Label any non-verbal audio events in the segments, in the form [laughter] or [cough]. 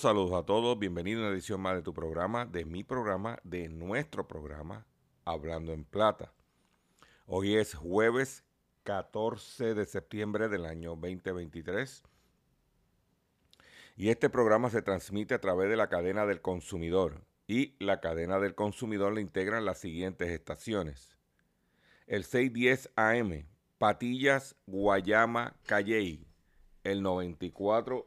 Saludos a todos, saludos a todos. Bienvenido a una edición más de tu programa, de mi programa, de nuestro programa, Hablando en Plata. Hoy es jueves 14 de septiembre del año 2023. Y este programa se transmite a través de la cadena del consumidor. Y la cadena del consumidor le integran las siguientes estaciones. El 610 AM, Patillas, Guayama, Calley. El 94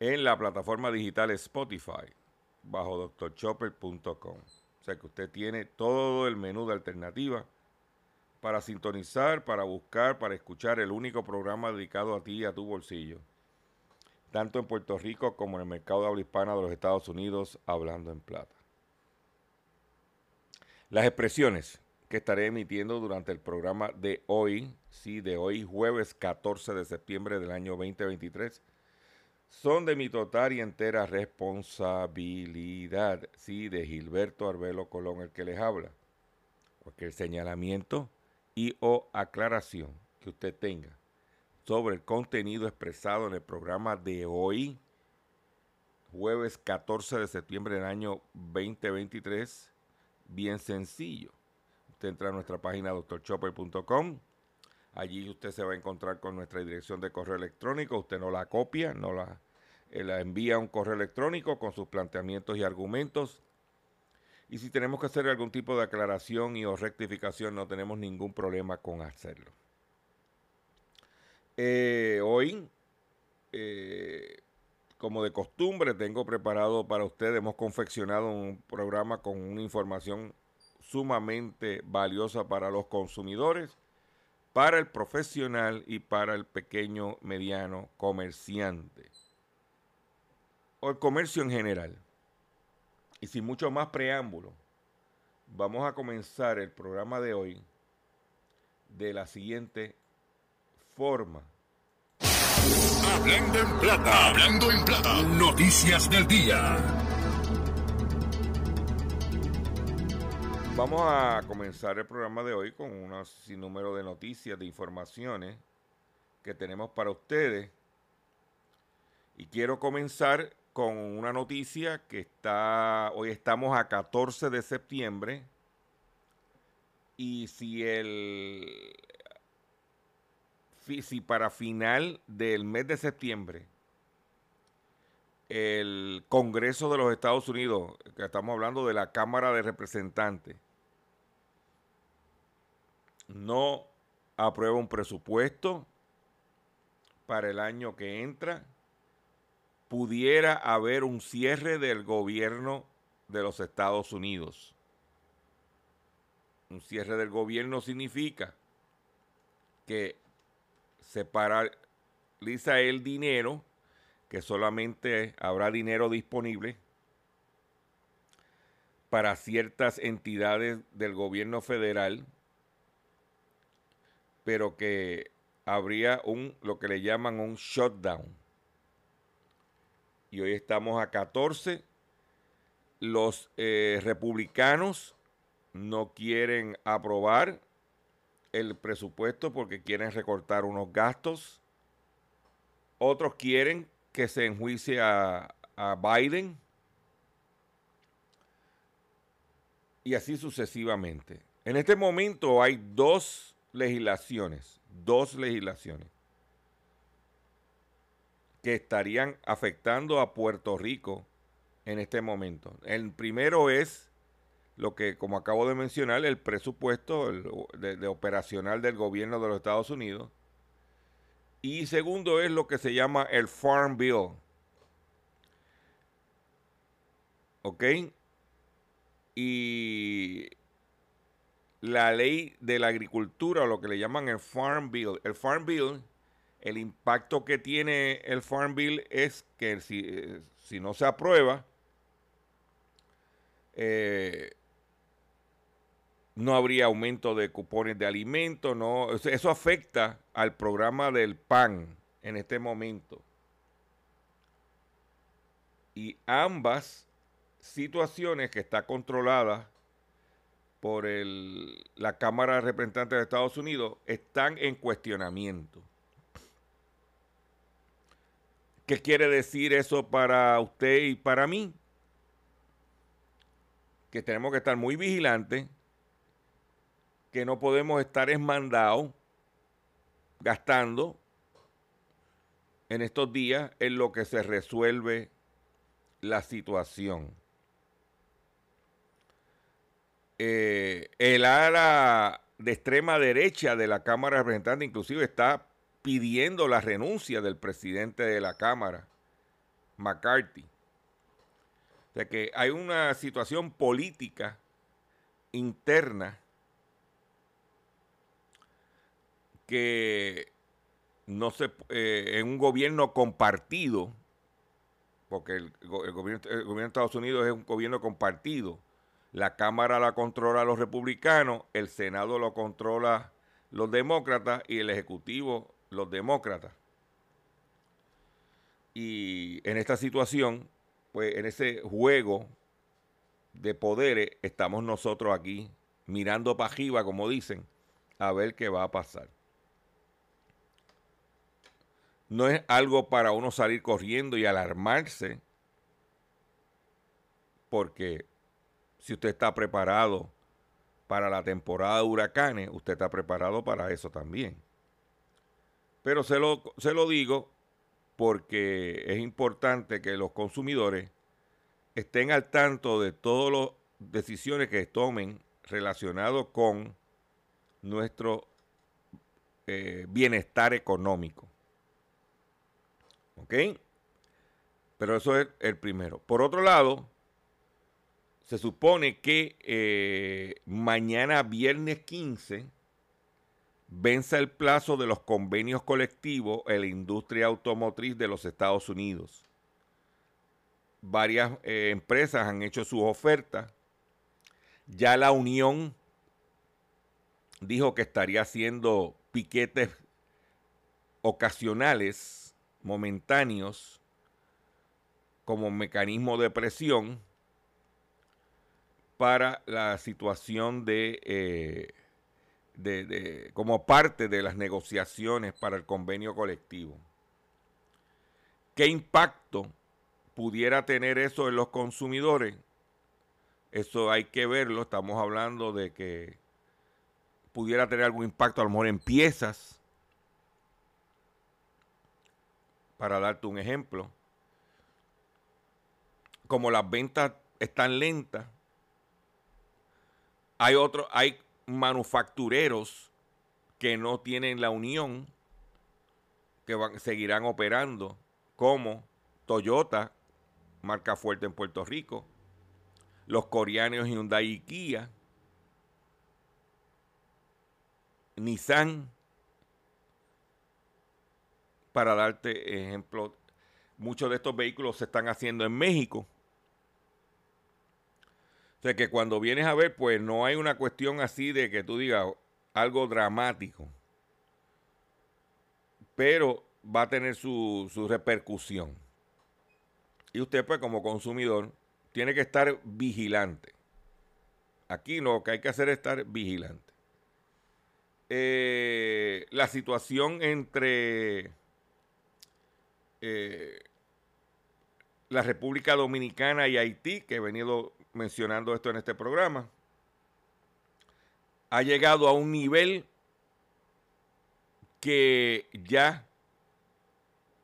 en la plataforma digital Spotify bajo drchopper.com. O sea que usted tiene todo el menú de alternativa para sintonizar, para buscar, para escuchar el único programa dedicado a ti y a tu bolsillo. Tanto en Puerto Rico como en el mercado de habla hispana de los Estados Unidos, hablando en plata. Las expresiones que estaré emitiendo durante el programa de hoy, sí, de hoy, jueves 14 de septiembre del año 2023, son de mi total y entera responsabilidad, sí, de Gilberto Arbelo Colón, el que les habla. Cualquier señalamiento y o aclaración que usted tenga sobre el contenido expresado en el programa de hoy, jueves 14 de septiembre del año 2023, bien sencillo. Usted entra a nuestra página doctorchopper.com. Allí usted se va a encontrar con nuestra dirección de correo electrónico. Usted no la copia, no la, la envía un correo electrónico con sus planteamientos y argumentos. Y si tenemos que hacer algún tipo de aclaración y o rectificación, no tenemos ningún problema con hacerlo. Eh, hoy, eh, como de costumbre, tengo preparado para ustedes, hemos confeccionado un programa con una información sumamente valiosa para los consumidores, para el profesional y para el pequeño, mediano comerciante. O el comercio en general. Y sin mucho más preámbulo, vamos a comenzar el programa de hoy de la siguiente forma. Hablando en plata, hablando en plata. Noticias del día. Vamos a comenzar el programa de hoy con un sinnúmero de noticias, de informaciones que tenemos para ustedes. Y quiero comenzar con una noticia que está, hoy estamos a 14 de septiembre. Y si el, si para final del mes de septiembre el Congreso de los Estados Unidos, que estamos hablando de la Cámara de Representantes, no aprueba un presupuesto para el año que entra, pudiera haber un cierre del gobierno de los Estados Unidos. Un cierre del gobierno significa que se paraliza el dinero, que solamente habrá dinero disponible para ciertas entidades del gobierno federal, pero que habría un lo que le llaman un shutdown. Y hoy estamos a 14. Los eh, republicanos no quieren aprobar el presupuesto porque quieren recortar unos gastos. Otros quieren que se enjuicie a, a Biden. Y así sucesivamente. En este momento hay dos legislaciones, dos legislaciones que estarían afectando a Puerto Rico en este momento. El primero es lo que, como acabo de mencionar, el presupuesto de, operacional del gobierno de los Estados Unidos. Y segundo es lo que se llama el Farm Bill. ¿Ok? Y la ley de la agricultura, o lo que le llaman el Farm Bill. El Farm Bill, el impacto que tiene el Farm Bill es que si, si no se aprueba, eh, no habría aumento de cupones de alimentos, no, eso afecta al programa del PAN en este momento. Y ambas situaciones que está controlada por el, la Cámara de Representantes de Estados Unidos están en cuestionamiento. ¿Qué quiere decir eso para usted y para mí? Que tenemos que estar muy vigilantes que no podemos estar esmandados gastando en estos días en lo que se resuelve la situación. Eh, el ala de extrema derecha de la Cámara de Representantes inclusive está pidiendo la renuncia del presidente de la Cámara, McCarthy. O sea que hay una situación política interna que no se, eh, en un gobierno compartido, porque el, gobierno, el gobierno de Estados Unidos es un gobierno compartido, la Cámara la controla los republicanos, el Senado lo controla los demócratas y el Ejecutivo los demócratas. Y en esta situación, pues en ese juego de poderes, estamos nosotros aquí mirando para arriba, como dicen, a ver qué va a pasar no es algo para uno salir corriendo y alarmarse, porque si usted está preparado para la temporada de huracanes, usted está preparado para eso también. Pero se lo, se lo digo porque es importante que los consumidores estén al tanto de todas las decisiones que tomen relacionados con nuestro eh, bienestar económico. ¿Ok? Pero eso es el primero. Por otro lado, se supone que eh, mañana viernes 15 vence el plazo de los convenios colectivos en la industria automotriz de los Estados Unidos. Varias eh, empresas han hecho sus ofertas. Ya la Unión dijo que estaría haciendo piquetes ocasionales momentáneos como mecanismo de presión para la situación de, eh, de, como parte de las negociaciones para el convenio colectivo. ¿Qué impacto pudiera tener eso en los consumidores? Eso hay que verlo. Estamos hablando de que pudiera tener algún impacto a lo mejor en piezas para darte un ejemplo, como las ventas están lentas, hay otros, hay manufactureros que no tienen la unión, que seguirán operando, como Toyota, marca fuerte en Puerto Rico, los coreanos Hyundai y Kia, Nissan, para darte ejemplo, muchos de estos vehículos se están haciendo en México. Sea que cuando vienes a ver, pues no hay una cuestión así de que tú digas algo dramático. Pero va a tener su, su repercusión. Y usted, pues, como consumidor, tiene que estar vigilante. Aquí lo que hay que hacer es estar vigilante. Eh, la situación entre eh, la República Dominicana y Haití, que he venido mencionando esto en este programa, ha llegado a un nivel que ya,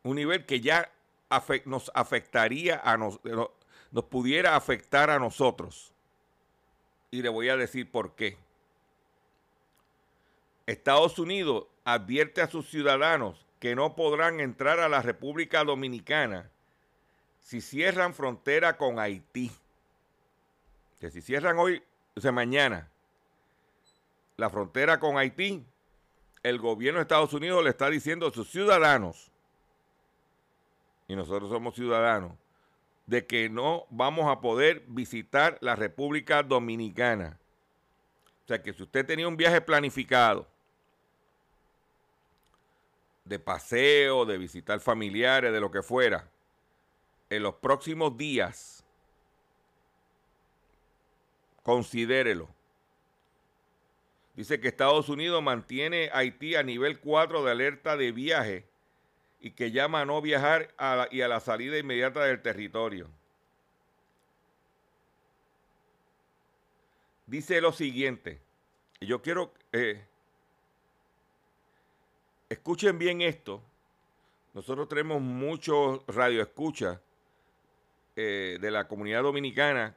un nivel que ya nos afectaría a nos, no- nos pudiera afectar a nosotros. Y le voy a decir por qué. Estados Unidos advierte a sus ciudadanos que no podrán entrar a la República Dominicana si cierran frontera con Haití. Que si cierran hoy, o sea, mañana, la frontera con Haití, el gobierno de Estados Unidos le está diciendo a sus ciudadanos, y nosotros somos ciudadanos, de que no vamos a poder visitar la República Dominicana. O sea que si usted tenía un viaje planificado de paseo, de visitar familiares, de lo que fuera, en los próximos días, considérelo. Dice que Estados Unidos mantiene a Haití a nivel 4 de alerta de viaje y que llama a no viajar y a la salida inmediata del territorio. Dice lo siguiente, yo quiero, eh, escuchen bien esto, nosotros tenemos muchos radioescuchas eh, de la comunidad dominicana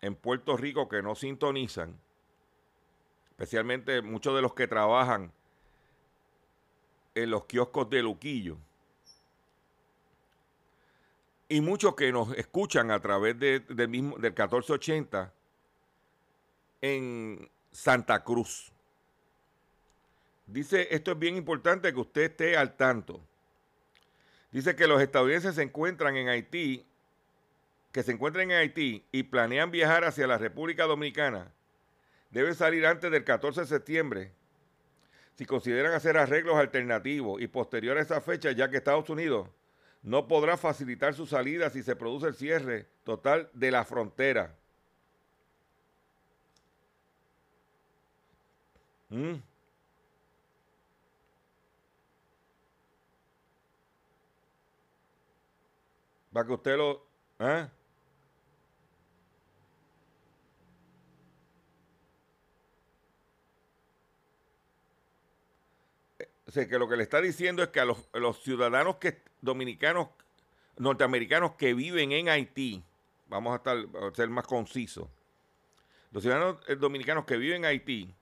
en Puerto Rico que no sintonizan, especialmente muchos de los que trabajan en los kioscos de Luquillo. Y muchos que nos escuchan a través de- mismo, del 1480 en Santa Cruz. Dice, esto es bien importante que usted esté al tanto. Dice que los estadounidenses se encuentran en Haití, que se encuentran en Haití y planean viajar hacia la República Dominicana, deben salir antes del 14 de septiembre si consideran hacer arreglos alternativos y posterior a esa fecha, ya que Estados Unidos no podrá facilitar su salida si se produce el cierre total de la frontera. Mm. Para que usted lo... ¿ah? O sea, que lo que le está diciendo es que a los, ciudadanos que, dominicanos, norteamericanos que viven en Haití, vamos a, estar, a ser más concisos, los ciudadanos eh, dominicanos que viven en Haití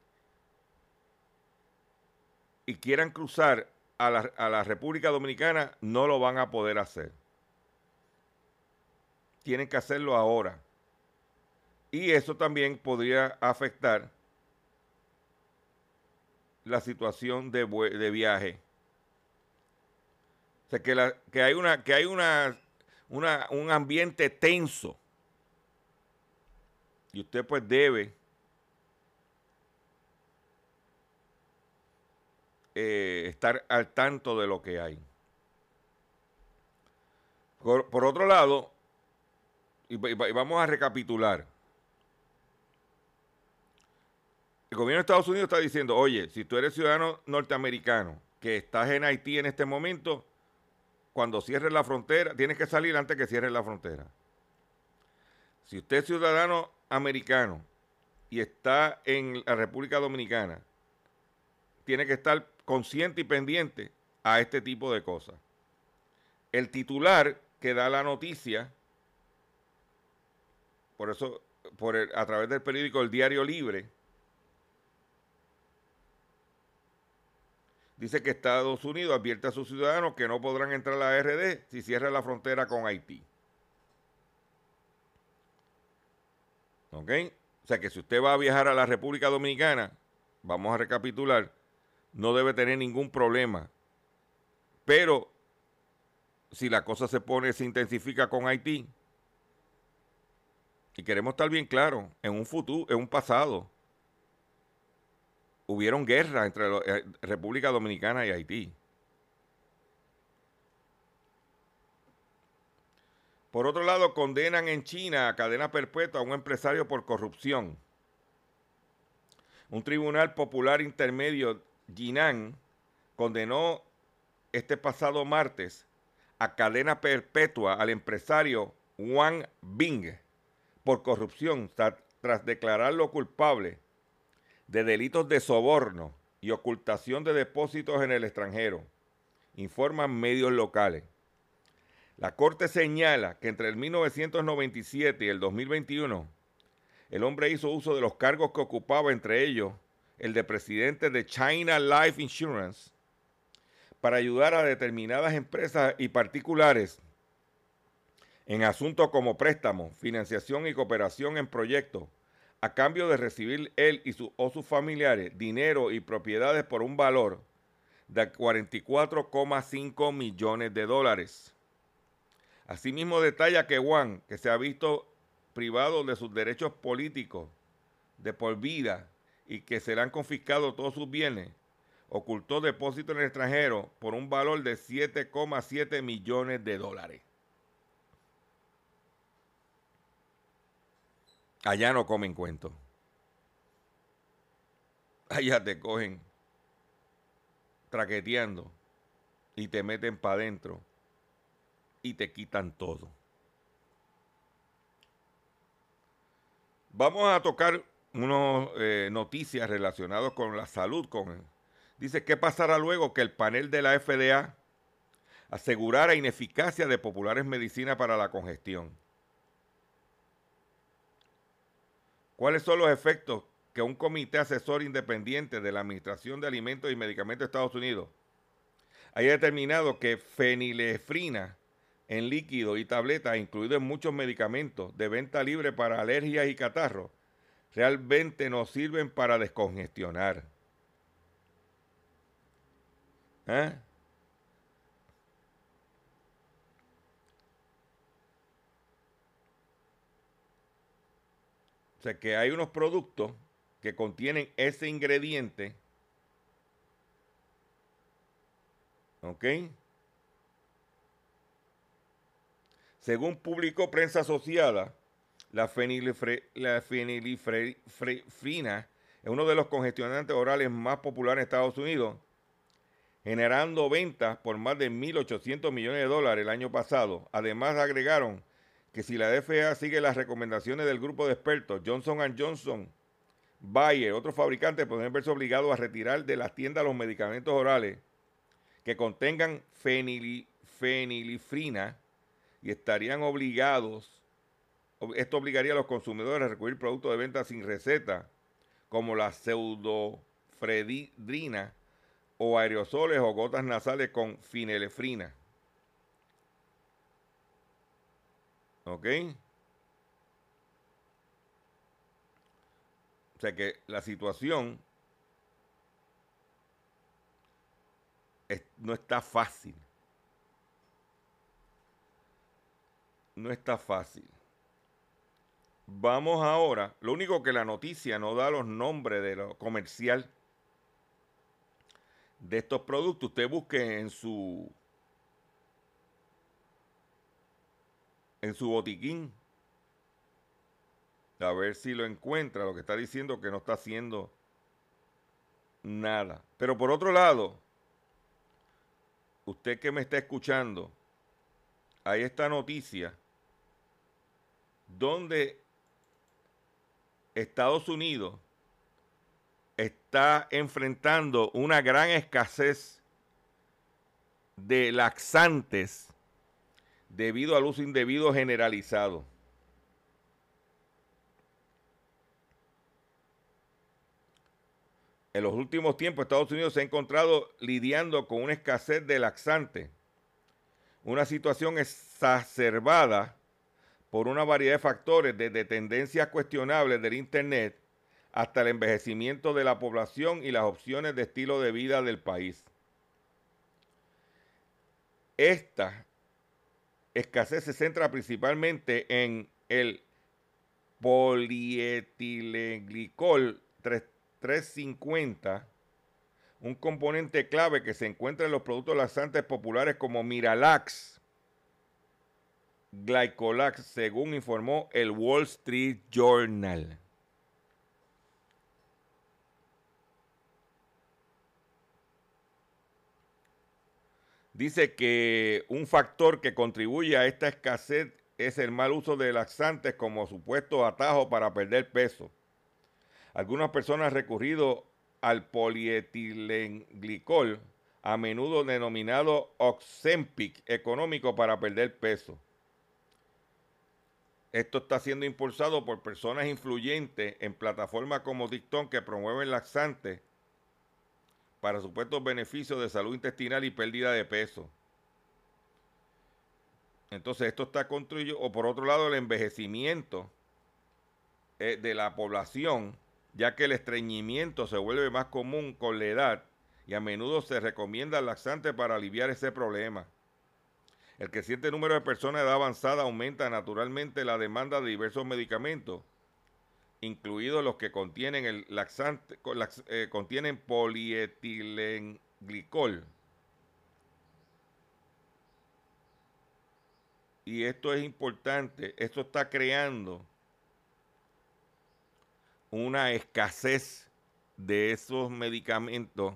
y quieran cruzar a la, a la República Dominicana, no lo van a poder hacer. Tienen que hacerlo ahora. Y eso también podría afectar la situación de, de viaje. O sea, que, la- que hay, una, que hay una, una- un ambiente tenso. Y usted pues debe eh, estar al tanto de lo que hay. Por, por otro lado, y vamos a recapitular. El gobierno de Estados Unidos está diciendo, oye, si tú eres ciudadano norteamericano que estás en Haití en este momento, cuando cierres la frontera, tienes que salir antes que cierres la frontera. Si usted es ciudadano americano y está en la República Dominicana, tiene que estar consciente y pendiente a este tipo de cosas. El titular que da la noticia por eso, por a través del periódico El Diario Libre, dice que Estados Unidos advierte a sus ciudadanos que no podrán entrar a la RD si cierra la frontera con Haití. ¿Ok? O sea que si usted va a viajar a la República Dominicana, vamos a recapitular, no debe tener ningún problema. Pero si la cosa se pone, se intensifica con Haití, y queremos estar bien claros, en un futuro, en un pasado, hubieron guerras entre eh, República Dominicana y Haití. Por otro lado, condenan en China a cadena perpetua a un empresario por corrupción. Un tribunal popular intermedio, Jinan, condenó este pasado martes a cadena perpetua al empresario Wang Bing por corrupción tra- tras declararlo culpable de delitos de soborno y ocultación de depósitos en el extranjero, informan medios locales. La Corte señala que entre el 1997 y el 2021, el hombre hizo uso de los cargos que ocupaba, entre ellos el de presidente de China Life Insurance, para ayudar a determinadas empresas y particulares en asuntos como préstamos, financiación y cooperación en proyectos, a cambio de recibir él y o sus familiares dinero y propiedades por un valor de 44,5 millones de dólares. Asimismo detalla que Juan, que se ha visto privado de sus derechos políticos de por vida y que serán confiscados todos sus bienes, ocultó depósitos en el extranjero por un valor de 7,7 millones de dólares. Allá no comen cuentos. Allá te cogen traqueteando y te meten para adentro y te quitan todo. Vamos a tocar unas eh, noticias relacionadas con la salud. Con, dice, ¿qué pasará luego que el panel de la FDA asegurara ineficacia de populares medicinas para la congestión? ¿Cuáles son los efectos que un comité asesor independiente de la Administración de Alimentos y Medicamentos de Estados Unidos haya determinado que fenilefrina en líquido y tableta, incluido en muchos medicamentos de venta libre para alergias y catarros, realmente no sirven para descongestionar? ¿Eh? Sea que hay unos productos que contienen ese ingrediente. ¿Ok? Según publicó Prensa Asociada, la, fenilefrina es uno de los congestionantes orales más populares en Estados Unidos, generando ventas por más de 1.800 millones de dólares el año pasado. Además, agregaron que si la FDA sigue las recomendaciones del grupo de expertos Johnson Johnson, Bayer, otros fabricantes podrían verse obligados a retirar de las tiendas los medicamentos orales que contengan fenili- fenilifrina y estarían obligados, ob- esto obligaría a los consumidores a recurrir productos de venta sin receta, como la pseudofredrina o aerosoles o gotas nasales con finelefrina. ¿Ok? O sea que la situación es- no está fácil. No está fácil. Vamos ahora. Lo único que la noticia no da los nombres de lo comercial de estos productos. Usted busque en su en su botiquín a ver si lo encuentra. Lo que está diciendo que no está haciendo nada. Pero por otro lado, usted que me está escuchando, hay esta noticia donde Estados Unidos está enfrentando una gran escasez de laxantes debido al uso indebido generalizado. En los últimos tiempos Estados Unidos se ha encontrado lidiando con una escasez de laxante, una situación exacerbada por una variedad de factores, desde tendencias cuestionables del Internet hasta el envejecimiento de la población y las opciones de estilo de vida del país. Estas escasez se centra principalmente en el polietilenglicol 350, un componente clave que se encuentra en los productos laxantes populares como Miralax, Glycolax, según informó el Wall Street Journal. Dice que un factor que contribuye a esta escasez es el mal uso de laxantes como supuesto atajo para perder peso. Algunas personas han recurrido al polietilenglicol, a menudo denominado Oxempic económico para perder peso. Esto está siendo impulsado por personas influyentes en plataformas como TikTok que promueven laxantes para supuestos beneficios de salud intestinal y pérdida de peso. Entonces esto está construido, o por otro lado el envejecimiento eh, de la población, ya que el estreñimiento se vuelve más común con la edad y a menudo se recomienda laxante para aliviar ese problema. El creciente número de personas de edad avanzada aumenta naturalmente la demanda de diversos medicamentos incluidos los que contienen el laxante, eh, polietilenglicol. Y esto es importante, esto está creando una escasez de esos medicamentos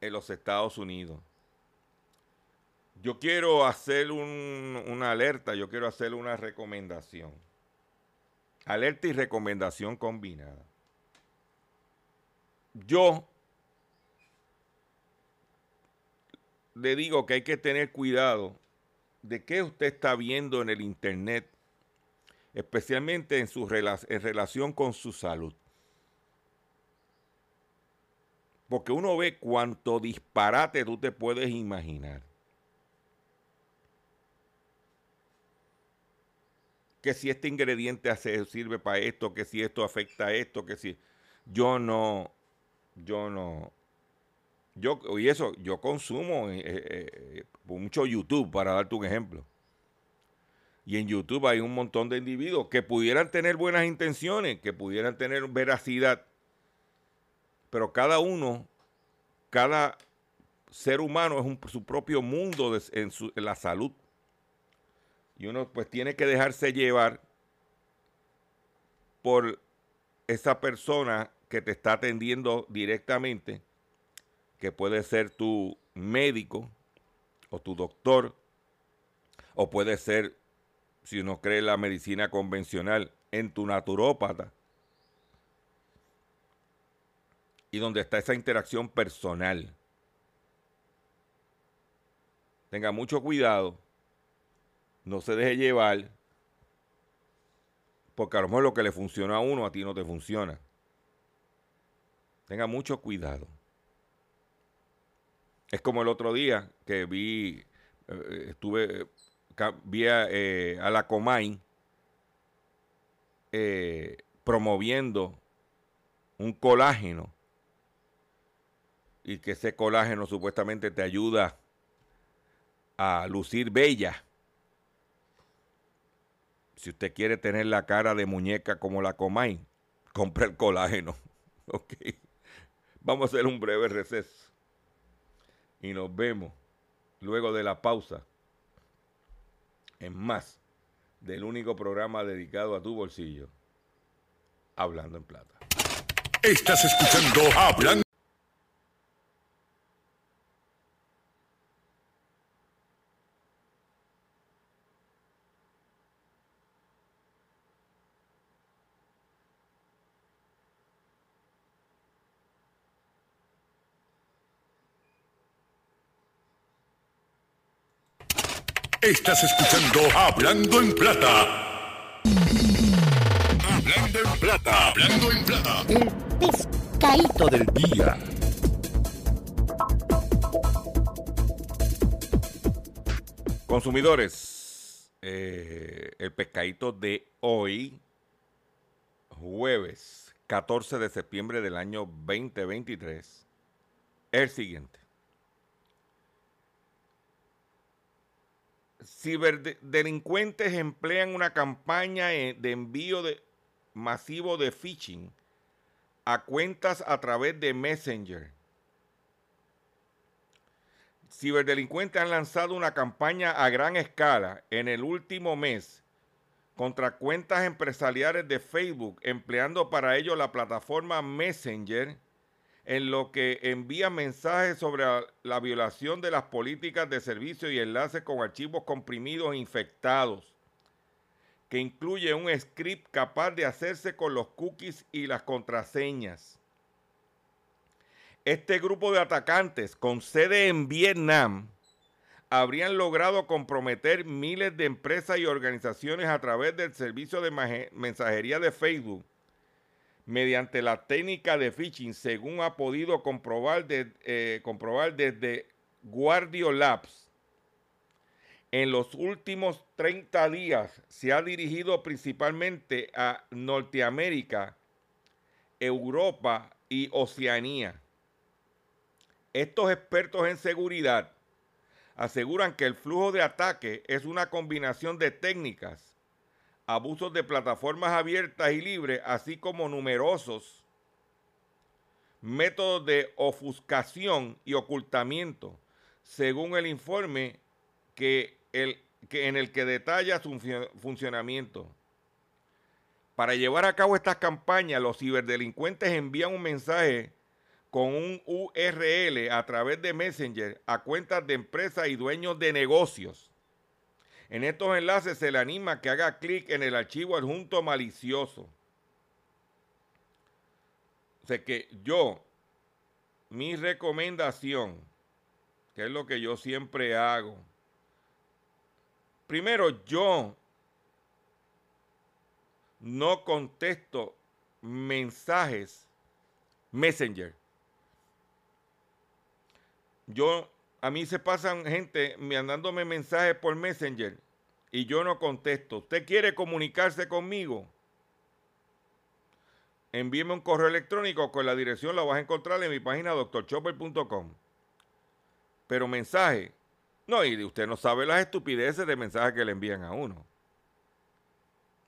en los Estados Unidos. Yo quiero hacer una alerta, yo quiero hacer una recomendación. Alerta y recomendación combinada. Yo le digo que hay que tener cuidado de qué usted está viendo en el Internet, especialmente en, su en relación con su salud. Porque uno ve cuánto disparate tú te puedes imaginar. Que si este ingrediente sirve para esto, que si esto afecta a esto, que si yo no, yo no, yo, y eso, yo consumo eh, eh, eh, mucho YouTube, para darte un ejemplo. Y en YouTube hay un montón de individuos que pudieran tener buenas intenciones, que pudieran tener veracidad, pero cada uno, cada ser humano es su propio mundo en la salud. Y uno pues tiene que dejarse llevar por esa persona que te está atendiendo directamente, que puede ser tu médico o tu doctor, o puede ser, si uno cree en la medicina convencional, en tu naturópata. Y donde está esa interacción personal. Tenga mucho cuidado no se deje llevar, porque a lo mejor lo que le funciona a uno a ti no te funciona. Tenga mucho cuidado. Es como el otro día que vi, eh, estuve, vi a, eh, la Comay eh, promoviendo un colágeno y que ese colágeno supuestamente te ayuda a lucir bella si usted quiere tener la cara de muñeca como la Comay, [laughs] compre el colágeno. [laughs] Ok. Vamos a hacer un breve receso. Y nos vemos luego de la pausa en más del único programa dedicado a tu bolsillo, Hablando en Plata. Estás escuchando Hablando. Estás escuchando Hablando en Plata. Hablando en Plata. Hablando en Plata. El pescadito del día. Consumidores, eh, el pescadito de hoy, jueves 14 de septiembre del año 2023, es el siguiente. Ciberdelincuentes emplean una campaña eh, de envío de masivo de phishing a cuentas a través de Messenger. Ciberdelincuentes han lanzado una campaña a gran escala en el último mes contra cuentas empresariales de Facebook, empleando para ello la plataforma Messenger, en lo que envía mensajes sobre la violación de las políticas de servicio y enlaces con archivos comprimidos e infectados, que incluye un script capaz de hacerse con los cookies y las contraseñas. Este grupo de atacantes con sede en Vietnam habrían logrado comprometer miles de empresas y organizaciones a través del servicio de mensajería de Facebook mediante la técnica de phishing, según ha podido comprobar, eh, comprobar desde Guardio Labs. En los últimos 30 días se ha dirigido principalmente a Norteamérica, Europa y Oceanía. Estos expertos en seguridad aseguran que el flujo de ataque es una combinación de técnicas abusos de plataformas abiertas y libres, así como numerosos métodos de ofuscación y ocultamiento, según el informe que el, que en el que detalla su funcionamiento. Para llevar a cabo estas campañas, los ciberdelincuentes envían un mensaje con un URL a través de Messenger a cuentas de empresas y dueños de negocios en estos enlaces se le anima a que haga clic en el archivo adjunto malicioso. O sea que yo, mi recomendación, que es lo que yo siempre hago, primero yo no contesto mensajes Messenger. Yo a mí se pasan gente mandándome mensajes por Messenger y yo no contesto. ¿Usted quiere comunicarse conmigo? Envíeme un correo electrónico con la dirección, la vas a encontrar en mi página doctorchopper.com. Pero mensaje, no, y usted no sabe las estupideces de mensajes que le envían a uno.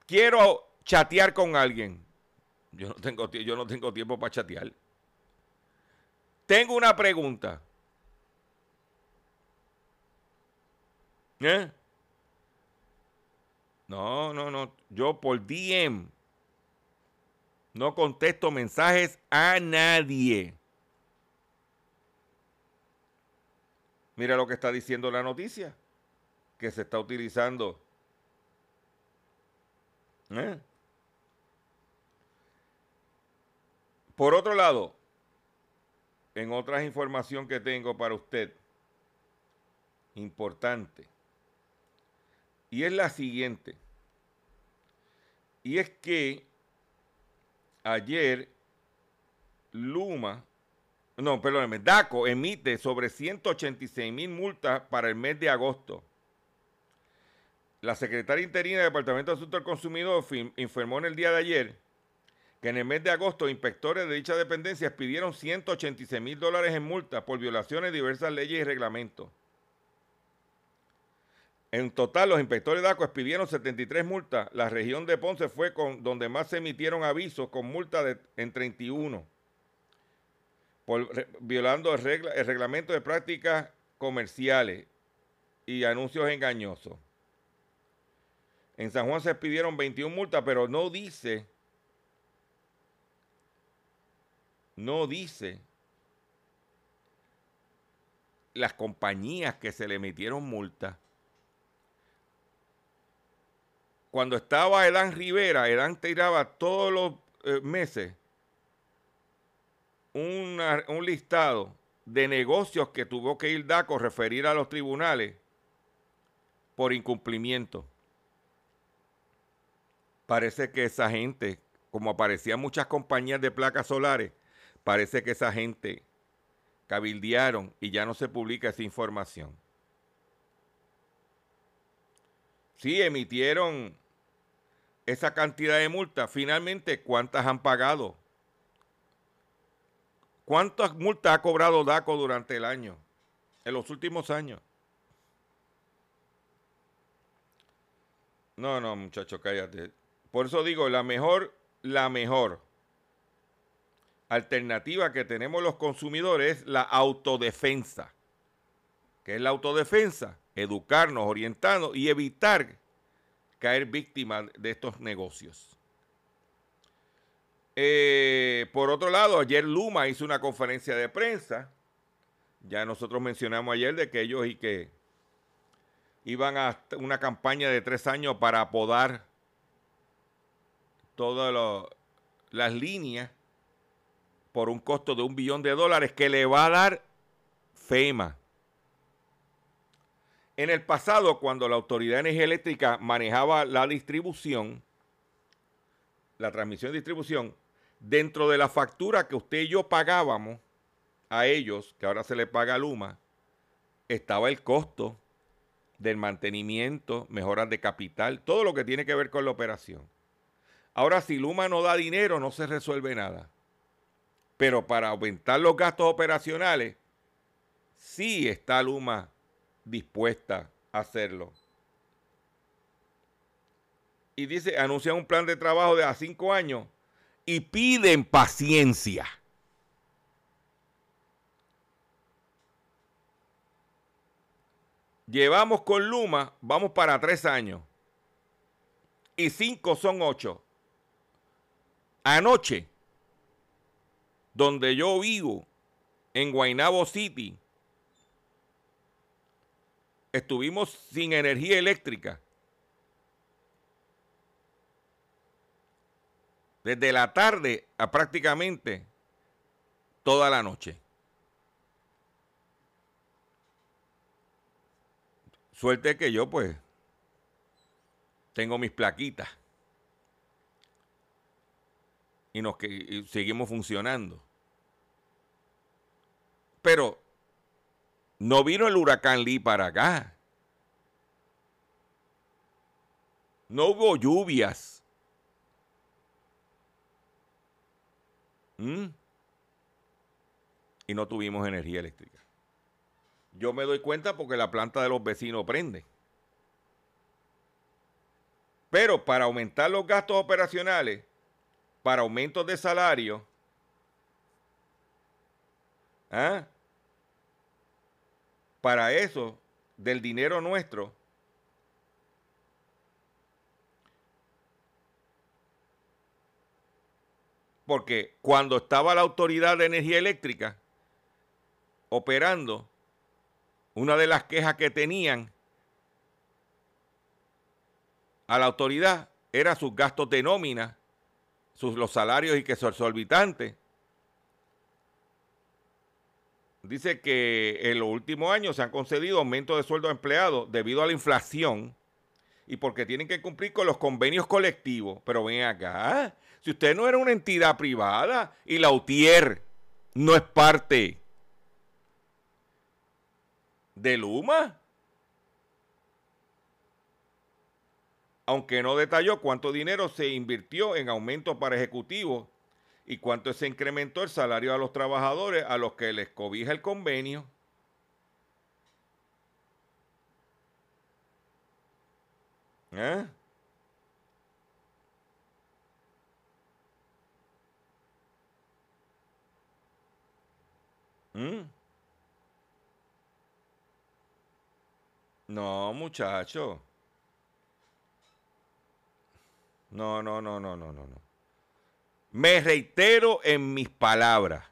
Quiero chatear con alguien. Yo no tengo, yo no tengo tiempo para chatear. Tengo una pregunta. ¿Eh? No, no, no. Yo por DM no contesto mensajes a nadie. Mira lo que está diciendo la noticia, que se está utilizando. ¿Eh? Por otro lado, en otras información que tengo para usted, importante, y es la siguiente. Y es que ayer Luma, no, perdóneme, DACO emite sobre 186 mil multas para el mes de agosto. La secretaria interina del Departamento de Asuntos del Consumidor informó en el día de ayer que en el mes de agosto inspectores de dicha dependencia pidieron 186 mil dólares en multas por violaciones de diversas leyes y reglamentos. En total, los inspectores de ACO expidieron 73 multas. La región de Ponce fue donde más se emitieron avisos con multas en 31, por, violando el, el reglamento de prácticas comerciales y anuncios engañosos. En San Juan se expidieron 21 multas, pero no dice, no dice las compañías que se le emitieron multas. Cuando estaba Edán Rivera, Edán tiraba todos los eh, meses un listado de negocios que tuvo que ir DACO referir a los tribunales por incumplimiento. Parece que esa gente, como aparecían muchas compañías de placas solares, parece que esa gente cabildearon y ya no se publica esa información. Sí, emitieron esa cantidad de multas. Finalmente, ¿cuántas han pagado? ¿Cuántas multas ha cobrado DACO durante el año? En los últimos años. No, no, muchacho, cállate. Por eso digo, la mejor, la mejor alternativa que tenemos los consumidores es la autodefensa. ¿Qué es la autodefensa? Educarnos, orientarnos y evitar caer víctimas de estos negocios. Eh, por otro lado, ayer Luma hizo una conferencia de prensa. Ya nosotros mencionamos ayer de que ellos y que iban a una campaña de tres años para apodar todas las líneas por un costo de un billón de dólares que le va a dar FEMA. En el pasado, cuando la Autoridad de Energía Eléctrica manejaba la distribución, la transmisión y distribución, dentro de la factura que usted y yo pagábamos a ellos, que ahora se le paga a Luma, estaba el costo del mantenimiento, mejoras de capital, todo lo que tiene que ver con la operación. Ahora, si Luma no da dinero, no se resuelve nada. Pero para aumentar los gastos operacionales, sí está Luma dispuesta a hacerlo. Y dice, anuncia un plan de trabajo de a cinco años y piden paciencia. Llevamos con Luma, vamos para tres años. Y cinco son ocho. Anoche, donde yo vivo, en Guaynabo City, estuvimos sin energía eléctrica. Desde la tarde a prácticamente toda la noche. Suerte que yo pues tengo mis plaquitas y nos y seguimos funcionando. Pero no vino el huracán Lee para acá. No hubo lluvias. ¿Mm? Y no tuvimos energía eléctrica. Yo me doy cuenta porque la planta de los vecinos prende. Pero para aumentar los gastos operacionales, para aumentos de salario, ¿ah? Para eso, del dinero nuestro, porque cuando estaba la Autoridad de Energía Eléctrica operando, una de las quejas que tenían a la autoridad era sus gastos de nómina, sus, los salarios y que son exorbitantes. Dice que en los últimos años se han concedido aumentos de sueldo a empleados debido a la inflación y porque tienen que cumplir con los convenios colectivos. Pero ven acá, si usted no era una entidad privada y la UTIER no es parte de Luma, aunque no detalló cuánto dinero se invirtió en aumentos para ejecutivos y cuánto se incrementó el salario a los trabajadores a los que les cobija el convenio. ¿Eh? ¿Mm? No, muchacho. No, no, no, no, no, no, no. Me reitero en mis palabras.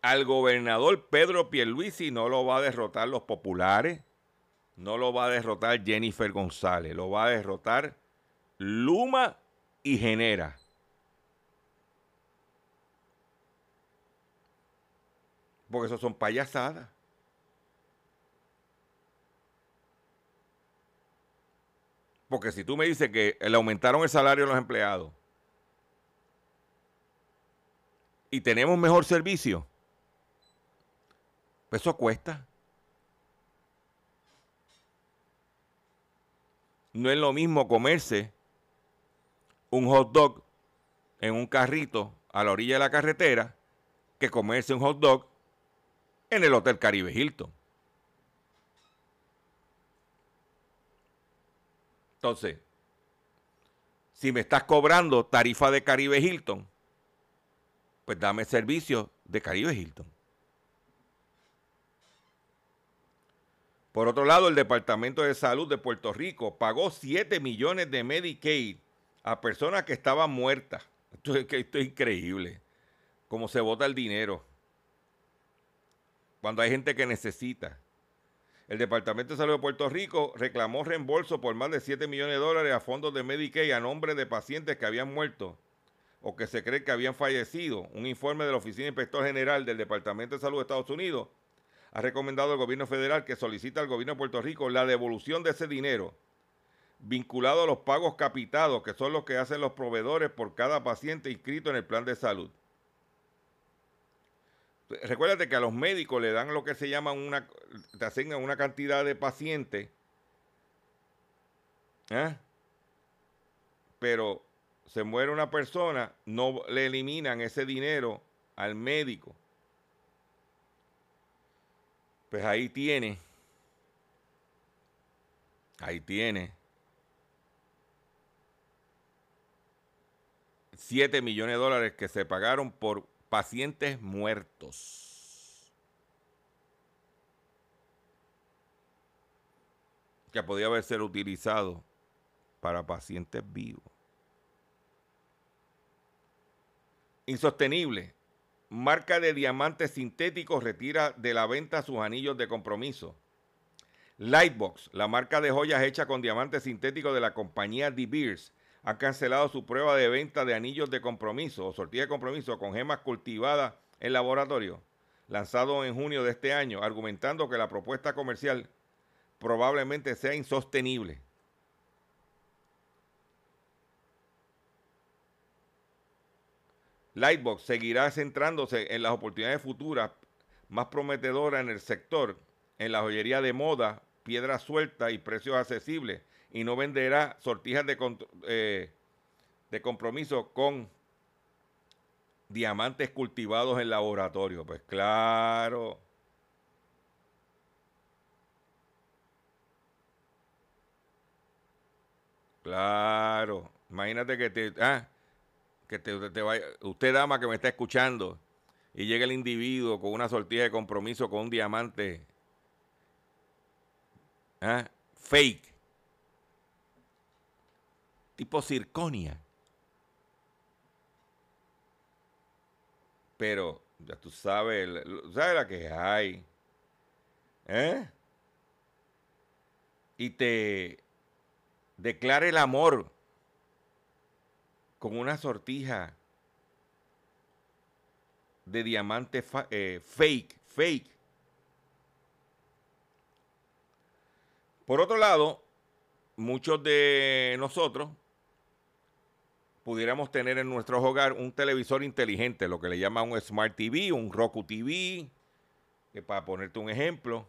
Al gobernador Pedro Pierluisi no lo va a derrotar los populares, no lo va a derrotar Jennifer González, lo va a derrotar Luma y Genera. Porque eso son payasadas. Porque si tú me dices que le aumentaron el salario a los empleados y tenemos mejor servicio, pues eso cuesta. No es lo mismo comerse un hot dog en un carrito a la orilla de la carretera que comerse un hot dog en el Hotel Caribe Hilton. Entonces, si me estás cobrando tarifa de Caribe Hilton, pues dame servicio de Caribe Hilton. Por otro lado, el Departamento de Salud de Puerto Rico pagó 7 millones de Medicaid a personas que estaban muertas. Esto es, increíble. Cómo se vota el dinero. Cuando hay gente que necesita. El Departamento de Salud de Puerto Rico reclamó reembolso por más de 7 millones de dólares a fondos de Medicaid a nombre de pacientes que habían muerto o que se cree que habían fallecido. Un informe de la Oficina Inspector General del Departamento de Salud de Estados Unidos ha recomendado al gobierno federal que solicita al gobierno de Puerto Rico la devolución de ese dinero vinculado a los pagos capitados, que son los que hacen los proveedores por cada paciente inscrito en el plan de salud. Recuérdate que a los médicos le dan lo que se llama una, te asignan una cantidad de pacientes, ¿eh? pero se muere una persona, no le eliminan ese dinero al médico. Pues ahí tiene, ahí tiene 7 millones de dólares que se pagaron por pacientes muertos. Que podía haber sido utilizado para pacientes vivos. Insostenible. Marca de diamantes sintéticos retira de la venta sus anillos de compromiso. Lightbox, la marca de joyas hecha con diamantes sintéticos de la compañía De Beers, ha cancelado su prueba de venta de anillos de compromiso o sortilla de compromiso con gemas cultivadas en laboratorio, lanzado en junio de este año, argumentando que la propuesta comercial probablemente sea insostenible. Lightbox seguirá centrándose en las oportunidades futuras más prometedoras en el sector, en la joyería de moda, piedra suelta y precios accesibles, y no venderá sortijas de, eh, de compromiso con diamantes cultivados en laboratorio. Pues claro. Claro. Imagínate que te, ah, que te, te vaya, usted dama que me está escuchando y llega el individuo con una sortija de compromiso con un diamante ah, fake tipo circonia. Pero ya tú sabes, sabes la que hay. ¿Eh? Y te declara el amor con una sortija de diamante eh, fake, fake. Por otro lado, muchos de nosotros pudiéramos tener en nuestro hogar un televisor inteligente, lo que le llama un Smart TV, un Roku TV, que para ponerte un ejemplo.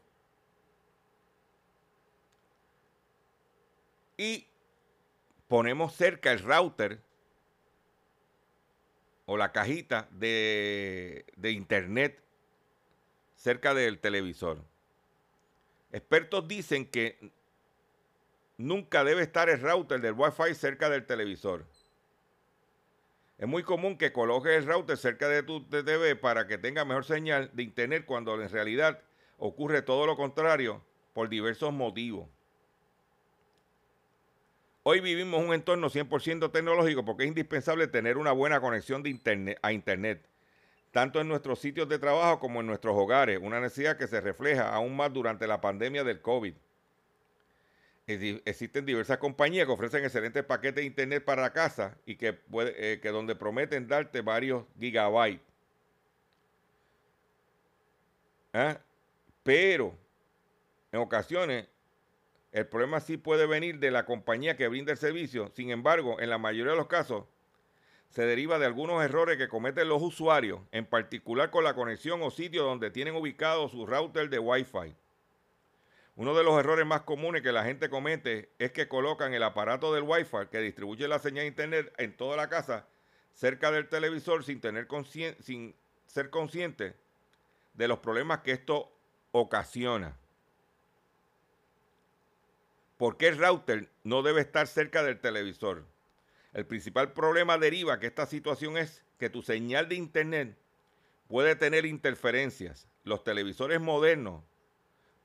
Y ponemos cerca el router o la cajita de, de internet cerca del televisor. Expertos dicen que nunca debe estar el router del Wi-Fi cerca del televisor. Es muy común que coloques el router cerca de tu TV para que tenga mejor señal de internet cuando en realidad ocurre todo lo contrario por diversos motivos. Hoy vivimos un entorno 100% tecnológico porque es indispensable tener una buena conexión de internet, a Internet, tanto en nuestros sitios de trabajo como en nuestros hogares, una necesidad que se refleja aún más durante la pandemia del COVID. Existen diversas compañías que ofrecen excelentes paquetes de internet para casa y que, puede, eh, que donde prometen darte varios gigabytes. ¿Ah? Pero en ocasiones el problema sí puede venir de la compañía que brinda el servicio. Sin embargo, en la mayoría de los casos se deriva de algunos errores que cometen los usuarios, en particular con la conexión o sitio donde tienen ubicado su router de Wi-Fi. Uno de los errores más comunes que la gente comete es que colocan el aparato del Wi-Fi que distribuye la señal de internet en toda la casa cerca del televisor sin, tener sin ser consciente de los problemas que esto ocasiona. ¿Por qué el router no debe estar cerca del televisor? El principal problema deriva que esta situación es que tu señal de internet puede tener interferencias. Los televisores modernos,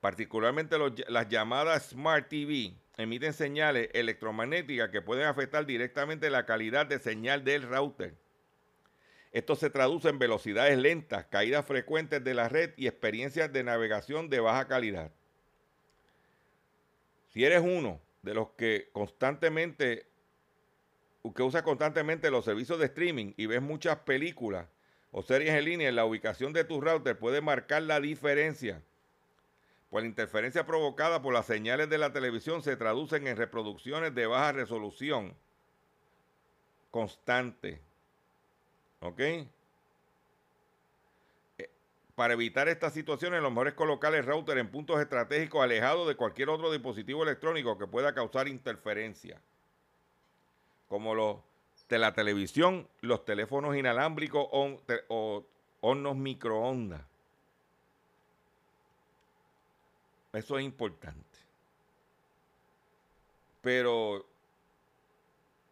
particularmente las llamadas Smart TV, emiten señales electromagnéticas que pueden afectar directamente la calidad de señal del router. Esto se traduce en velocidades lentas, caídas frecuentes de la red y experiencias de navegación de baja calidad. Si eres uno de los que constantemente que usa constantemente los servicios de streaming y ves muchas películas o series en línea, la ubicación de tu router puede marcar la diferencia. Pues la interferencia provocada por las señales de la televisión se traducen en reproducciones de baja resolución constante. ¿Ok? Eh, para evitar estas situaciones, lo mejor es colocar el router en puntos estratégicos alejados de cualquier otro dispositivo electrónico que pueda causar interferencia como los de la televisión, los teléfonos inalámbricos o, hornos microondas. Eso es importante. Pero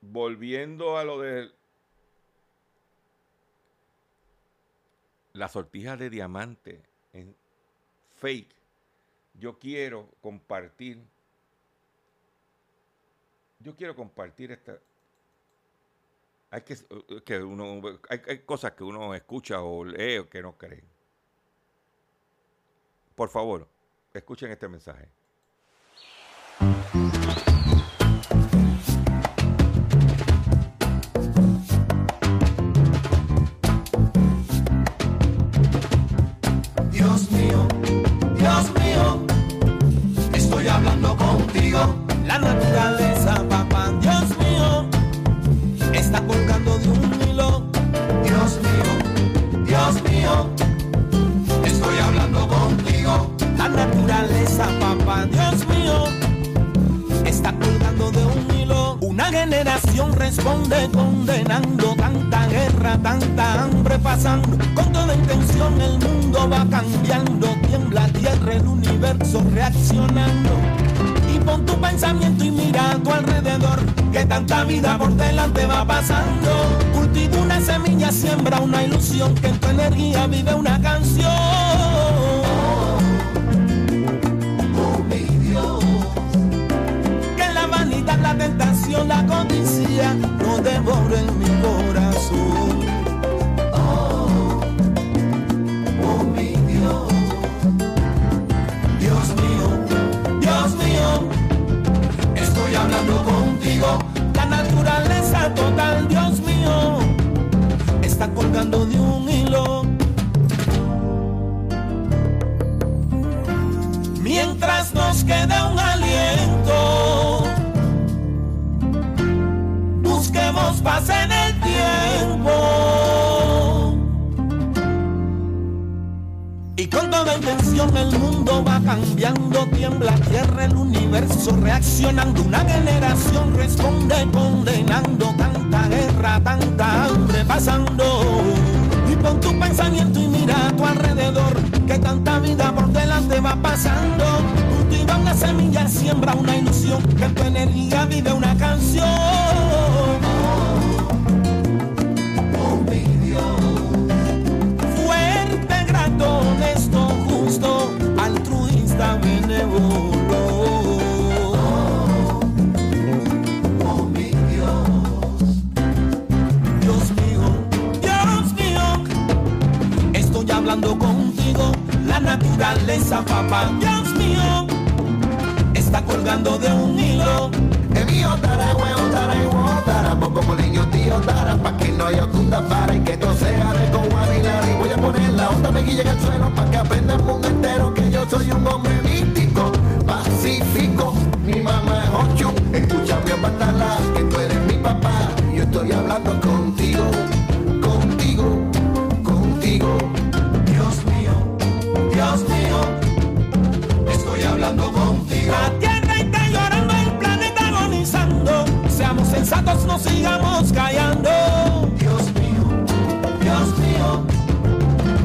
volviendo a lo de la sortija de diamante en fake, yo quiero compartir, yo quiero compartir esta, hay que, que uno, hay, cosas que uno escucha o lee que no cree. Por favor, escuchen este mensaje. Generación responde condenando tanta guerra, tanta hambre pasando. Con toda intención el mundo va cambiando, tiembla tierra, el universo reaccionando. Y pon tu pensamiento y mira a tu alrededor, que tanta vida por delante va pasando. Cultiva una semilla, siembra una ilusión, que en tu energía vive una canción. La codicia no devoren mi corazón. oh mi Dios. Dios mío, Dios mío, estoy hablando contigo. La naturaleza total, Dios mío, está colgando de un con toda intención el mundo va cambiando, tiembla tierra, el universo reaccionando. Una generación responde condenando tanta guerra, tanta hambre pasando. Y pon tu pensamiento y mira a tu alrededor, que tanta vida por delante va pasando. Cultiva una semilla, siembra una ilusión, que tu energía vive una canción. La naturaleza, papá, Dios mío, está colgando de un hilo. Emio tara, huevo tara, huevo tara, poco molinho tío tara, pa' que no haya tunda para y que todo sea de. Y voy a poner la onda meguilla en el suelo pa' que aprenda el mundo entero que yo soy un hombre místico, pacífico. Mi mamá es Ochu, escucha mi batalla, que sigamos callando. Dios mío, Dios mío,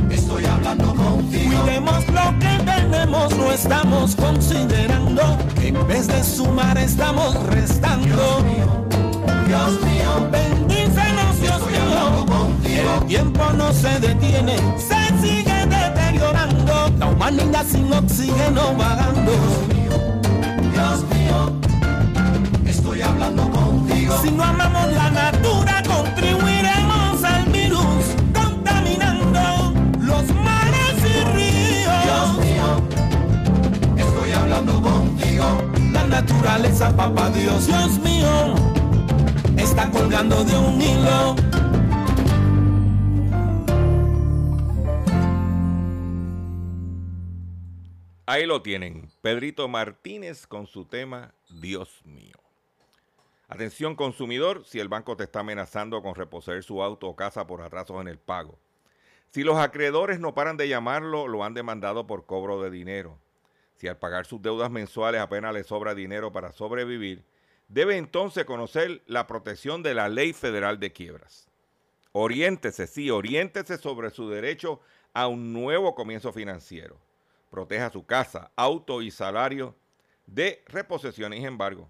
estoy hablando contigo. Cuidemos lo que tenemos, no estamos considerando. Que en vez de sumar, estamos restando. Dios mío, Dios mío, bendícenos, Dios estoy mío. Contigo. El tiempo no se detiene, se sigue deteriorando. La humanidad sin oxígeno vagando. Dios. Si no amamos la natura, contribuiremos al virus, contaminando los mares y ríos. Dios mío, estoy hablando contigo. La naturaleza, papá Dios, Dios mío, está colgando de un hilo. Ahí lo tienen, Pedrito Martínez con su tema Dios mío. Atención consumidor, si el banco te está amenazando con reposer su auto o casa por atrasos en el pago. Si los acreedores no paran de llamarlo, lo han demandado por cobro de dinero. Si al pagar sus deudas mensuales apenas le sobra dinero para sobrevivir, debe entonces conocer la protección de la ley federal de quiebras. Oriéntese, sí, oriéntese sobre su derecho a un nuevo comienzo financiero. Proteja su casa, auto y salario de reposición y embargo.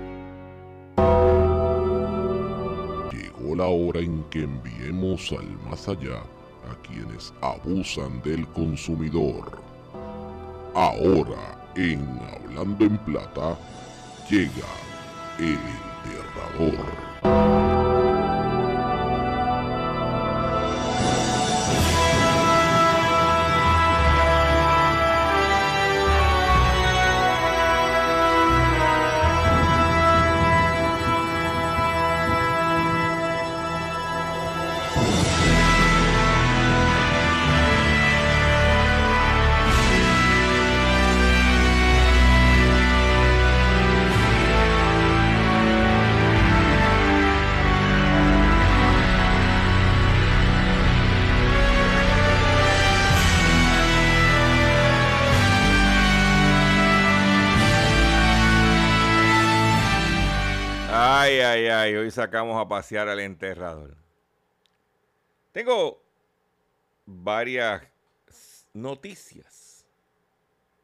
La hora en que enviemos al más allá a quienes abusan del consumidor. Ahora, en Hablando en Plata, llega el enterrador. Sacamos a pasear al enterrador. Tengo varias noticias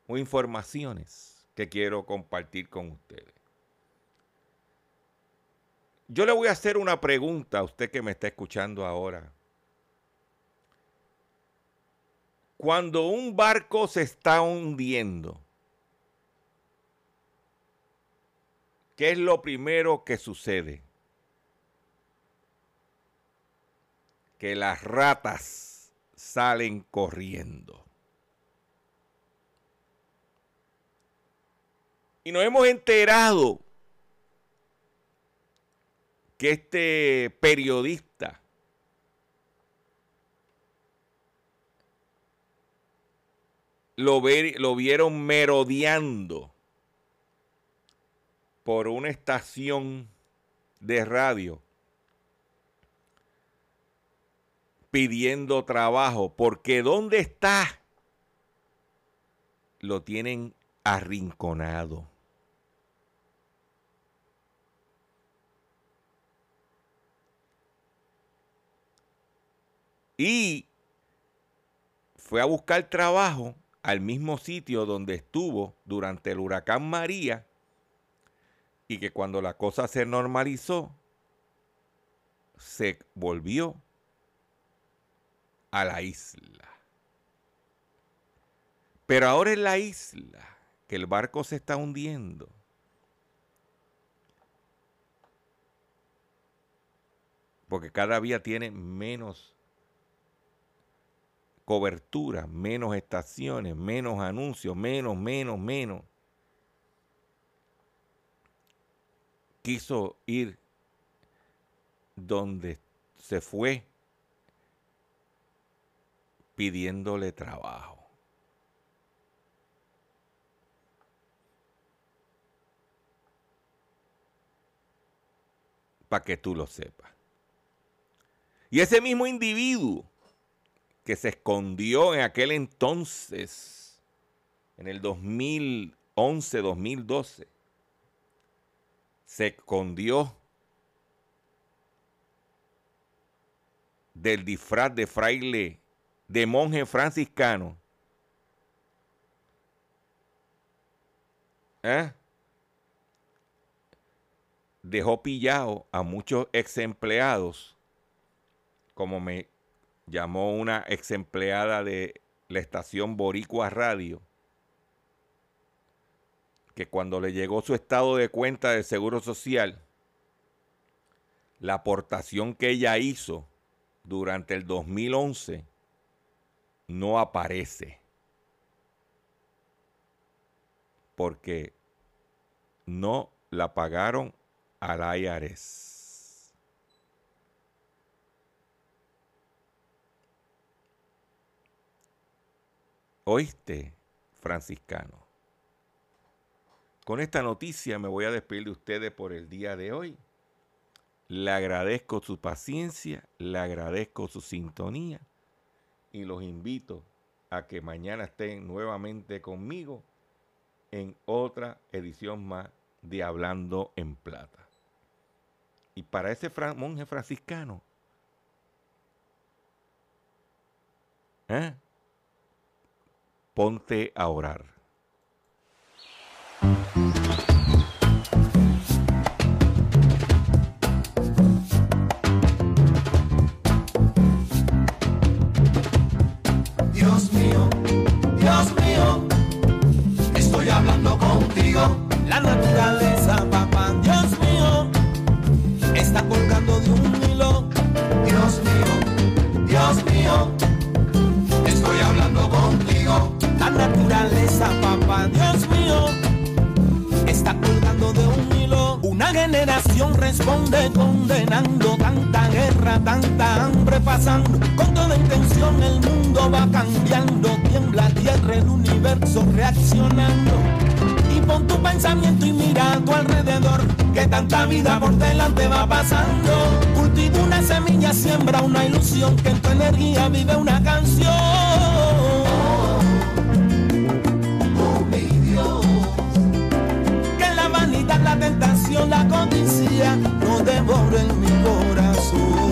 o informaciones que quiero compartir con ustedes. Yo le voy a hacer una pregunta a usted que me está escuchando ahora. Cuando un barco se está hundiendo, ¿qué es lo primero que sucede? Que las ratas salen corriendo. Y nos hemos enterado que este periodista lo, ver- lo vieron merodeando por una estación de radio pidiendo trabajo, porque ¿dónde está? Lo tienen arrinconado. Y fue a buscar trabajo al mismo sitio donde estuvo durante el huracán María y que cuando la cosa se normalizó, se volvió a la isla. Pero ahora en la isla que el barco se está hundiendo. Porque cada vía tiene menos cobertura, menos estaciones, menos anuncios, menos, menos, menos. Quiso ir donde se fue pidiéndole trabajo. Para que tú lo sepas. Y ese mismo individuo que se escondió en aquel entonces, en el 2011, 2012, se escondió del disfraz de fraile, de monje franciscano. ¿Eh? Dejó pillado a muchos ex empleados, como me llamó una ex empleada de la estación Boricua Radio, que cuando le llegó su estado de cuenta de Seguro Social, la aportación que ella hizo durante el 2011 no aparece. Porque no la pagaron al IRS. Oíste, franciscano. Con esta noticia me voy a despedir de ustedes por el día de hoy. Le agradezco su paciencia, le agradezco su sintonía y los invito a que mañana estén nuevamente conmigo en otra edición más de Hablando en Plata. Y para ese monje franciscano, ¿eh? ponte a orar. La naturaleza, papá, Dios mío, está colgando de un hilo. Dios mío, Dios mío, estoy hablando contigo. La naturaleza, papá, Dios mío, está colgando de un hilo. Una generación responde condenando tanta guerra, tanta hambre pasando. Con toda intención el mundo va cambiando, tiembla tierra, el universo reaccionando pon tu pensamiento y mira a tu alrededor, que tanta vida por delante va pasando. Cultiva una semilla, siembra una ilusión, que en tu energía vive una canción. Oh, oh mi Dios. Que la vanidad, la tentación, la codicia no devoren mi corazón.